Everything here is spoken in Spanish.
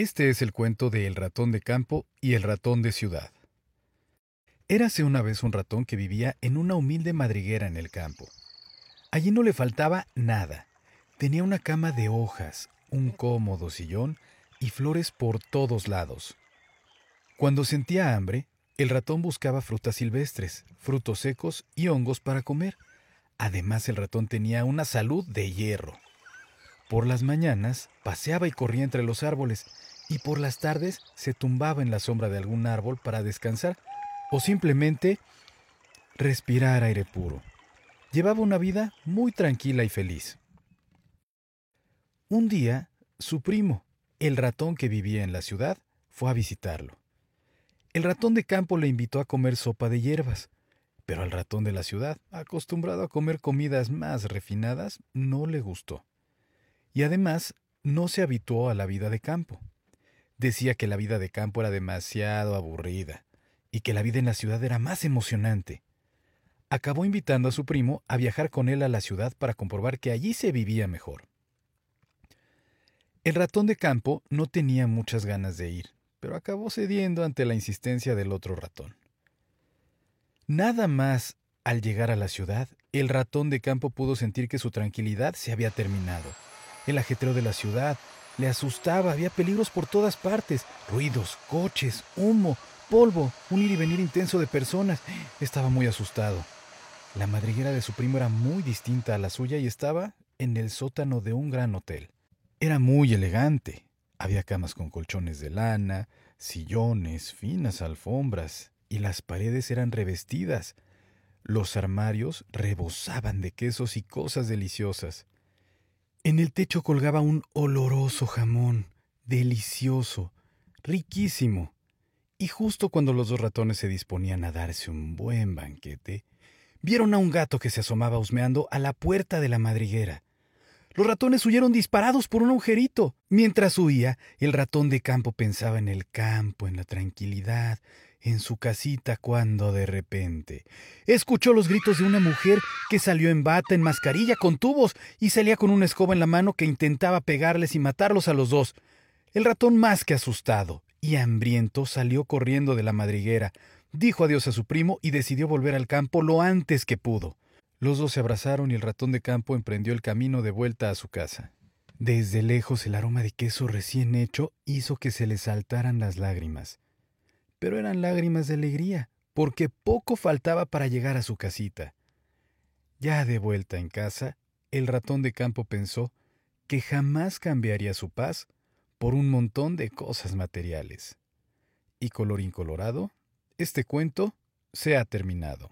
Este es el cuento de El ratón de campo y el ratón de ciudad. Érase una vez un ratón que vivía en una humilde madriguera en el campo. Allí no le faltaba nada. Tenía una cama de hojas, un cómodo sillón y flores por todos lados. Cuando sentía hambre, el ratón buscaba frutas silvestres, frutos secos y hongos para comer. Además, el ratón tenía una salud de hierro. Por las mañanas paseaba y corría entre los árboles y por las tardes se tumbaba en la sombra de algún árbol para descansar o simplemente respirar aire puro. Llevaba una vida muy tranquila y feliz. Un día, su primo, el ratón que vivía en la ciudad, fue a visitarlo. El ratón de campo le invitó a comer sopa de hierbas, pero al ratón de la ciudad, acostumbrado a comer comidas más refinadas, no le gustó y además no se habituó a la vida de campo. Decía que la vida de campo era demasiado aburrida y que la vida en la ciudad era más emocionante. Acabó invitando a su primo a viajar con él a la ciudad para comprobar que allí se vivía mejor. El ratón de campo no tenía muchas ganas de ir, pero acabó cediendo ante la insistencia del otro ratón. Nada más al llegar a la ciudad, el ratón de campo pudo sentir que su tranquilidad se había terminado el ajetreo de la ciudad le asustaba, había peligros por todas partes, ruidos, coches, humo, polvo, un ir y venir intenso de personas. Estaba muy asustado. La madriguera de su primo era muy distinta a la suya y estaba en el sótano de un gran hotel. Era muy elegante. Había camas con colchones de lana, sillones, finas alfombras, y las paredes eran revestidas. Los armarios rebosaban de quesos y cosas deliciosas. En el techo colgaba un oloroso jamón, delicioso, riquísimo. Y justo cuando los dos ratones se disponían a darse un buen banquete, vieron a un gato que se asomaba husmeando a la puerta de la madriguera. Los ratones huyeron disparados por un agujerito. Mientras huía, el ratón de campo pensaba en el campo, en la tranquilidad, en su casita cuando de repente escuchó los gritos de una mujer que salió en bata, en mascarilla, con tubos y salía con una escoba en la mano que intentaba pegarles y matarlos a los dos. El ratón más que asustado y hambriento salió corriendo de la madriguera, dijo adiós a su primo y decidió volver al campo lo antes que pudo. Los dos se abrazaron y el ratón de campo emprendió el camino de vuelta a su casa. Desde lejos el aroma de queso recién hecho hizo que se le saltaran las lágrimas pero eran lágrimas de alegría, porque poco faltaba para llegar a su casita. Ya de vuelta en casa, el ratón de campo pensó que jamás cambiaría su paz por un montón de cosas materiales. Y colorín colorado, este cuento se ha terminado.